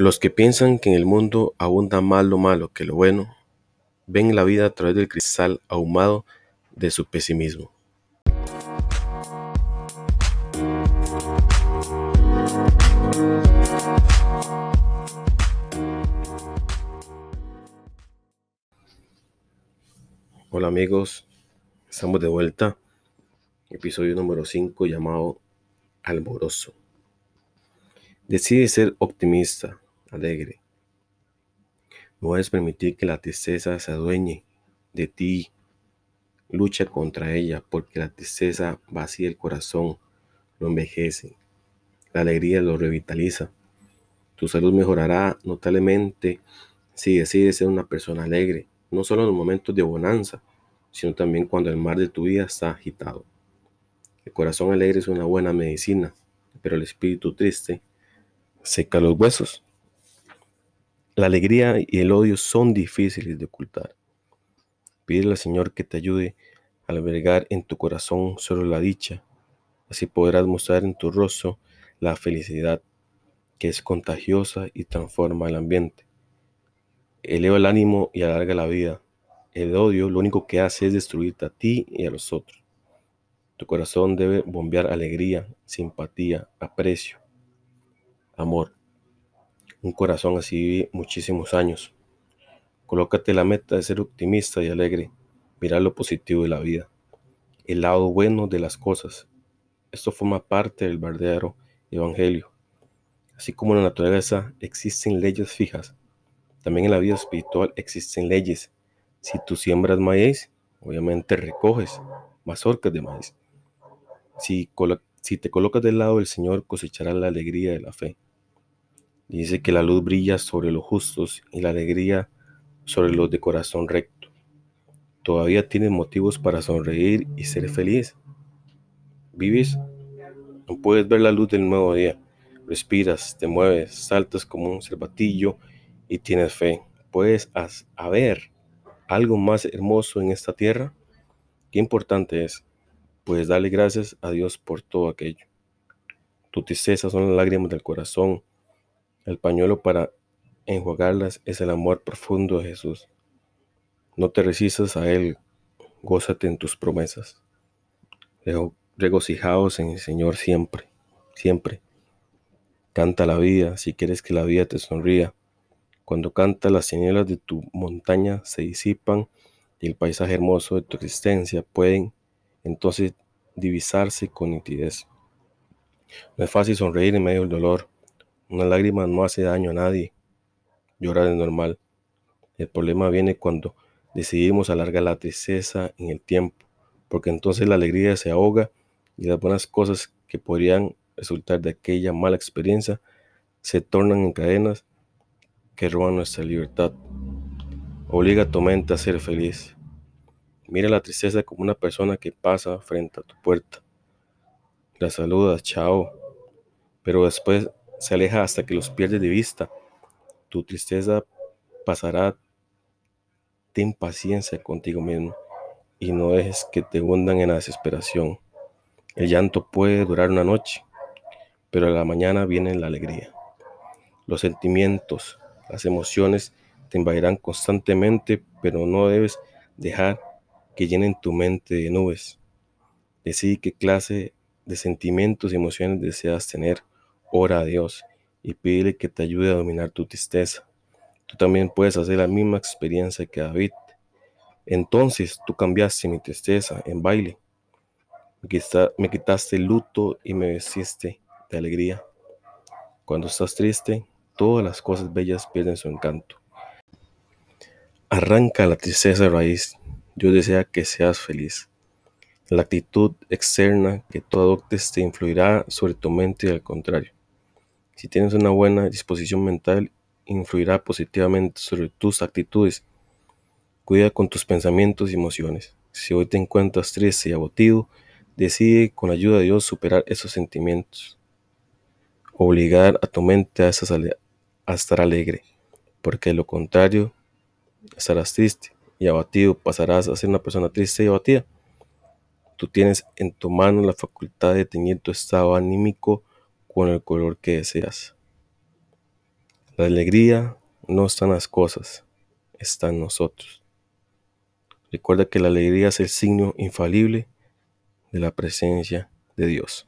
Los que piensan que en el mundo abunda más lo malo que lo bueno, ven la vida a través del cristal ahumado de su pesimismo. Hola amigos, estamos de vuelta. Episodio número 5 llamado Alboroso. Decide ser optimista, alegre. No puedes permitir que la tristeza se adueñe de ti. Lucha contra ella porque la tristeza vacía el corazón, lo envejece. La alegría lo revitaliza. Tu salud mejorará notablemente si decides ser una persona alegre, no solo en los momentos de bonanza, sino también cuando el mar de tu vida está agitado. El corazón alegre es una buena medicina, pero el espíritu triste seca los huesos. La alegría y el odio son difíciles de ocultar. Pídele al Señor que te ayude a albergar en tu corazón solo la dicha. Así podrás mostrar en tu rostro la felicidad que es contagiosa y transforma el ambiente. Eleva el ánimo y alarga la vida. El odio lo único que hace es destruirte a ti y a los otros. Tu corazón debe bombear alegría, simpatía, aprecio, amor. Un corazón así vive muchísimos años. Colócate la meta de ser optimista y alegre. Mirar lo positivo de la vida. El lado bueno de las cosas. Esto forma parte del verdadero evangelio. Así como en la naturaleza existen leyes fijas, también en la vida espiritual existen leyes. Si tú siembras maíz, obviamente recoges mazorcas de maíz. Si, si te colocas del lado del Señor, cosecharás la alegría de la fe. Dice que la luz brilla sobre los justos y la alegría sobre los de corazón recto. Todavía tienes motivos para sonreír y ser feliz. ¿Vives? No puedes ver la luz del nuevo día. Respiras, te mueves, saltas como un cervatillo y tienes fe. ¿Puedes haber algo más hermoso en esta tierra? Qué importante es. Puedes darle gracias a Dios por todo aquello. Tu tristeza son las lágrimas del corazón el pañuelo para enjuagarlas es el amor profundo de Jesús. No te resistas a Él, gózate en tus promesas. Regocijaos en el Señor siempre, siempre. Canta la vida si quieres que la vida te sonría. Cuando canta las señales de tu montaña se disipan y el paisaje hermoso de tu existencia pueden entonces divisarse con nitidez. No es fácil sonreír en medio del dolor, una lágrima no hace daño a nadie. Llorar es normal. El problema viene cuando decidimos alargar la tristeza en el tiempo, porque entonces la alegría se ahoga y las buenas cosas que podrían resultar de aquella mala experiencia se tornan en cadenas que roban nuestra libertad. Obliga a tu mente a ser feliz. Mira la tristeza como una persona que pasa frente a tu puerta. La saludas, chao. Pero después se aleja hasta que los pierdes de vista. Tu tristeza pasará. Ten paciencia contigo mismo y no dejes que te hundan en la desesperación. El llanto puede durar una noche, pero a la mañana viene la alegría. Los sentimientos, las emociones te invadirán constantemente, pero no debes dejar que llenen tu mente de nubes. Decide qué clase de sentimientos y emociones deseas tener Ora a Dios y pídele que te ayude a dominar tu tristeza. Tú también puedes hacer la misma experiencia que David. Entonces tú cambiaste mi tristeza en baile. Me quitaste el luto y me vestiste de alegría. Cuando estás triste, todas las cosas bellas pierden su encanto. Arranca la tristeza de raíz. Dios desea que seas feliz. La actitud externa que tú adoptes te influirá sobre tu mente y al contrario. Si tienes una buena disposición mental, influirá positivamente sobre tus actitudes. Cuida con tus pensamientos y emociones. Si hoy te encuentras triste y abatido, decide con la ayuda de Dios superar esos sentimientos. Obligar a tu mente a, estar alegre, porque de lo contrario estarás triste y abatido, pasarás a ser una persona triste y abatida. Tú tienes en tu mano la facultad de tener tu estado anímico con el color que deseas. La alegría no está en las cosas, está en nosotros. Recuerda que la alegría es el signo infalible de la presencia de Dios.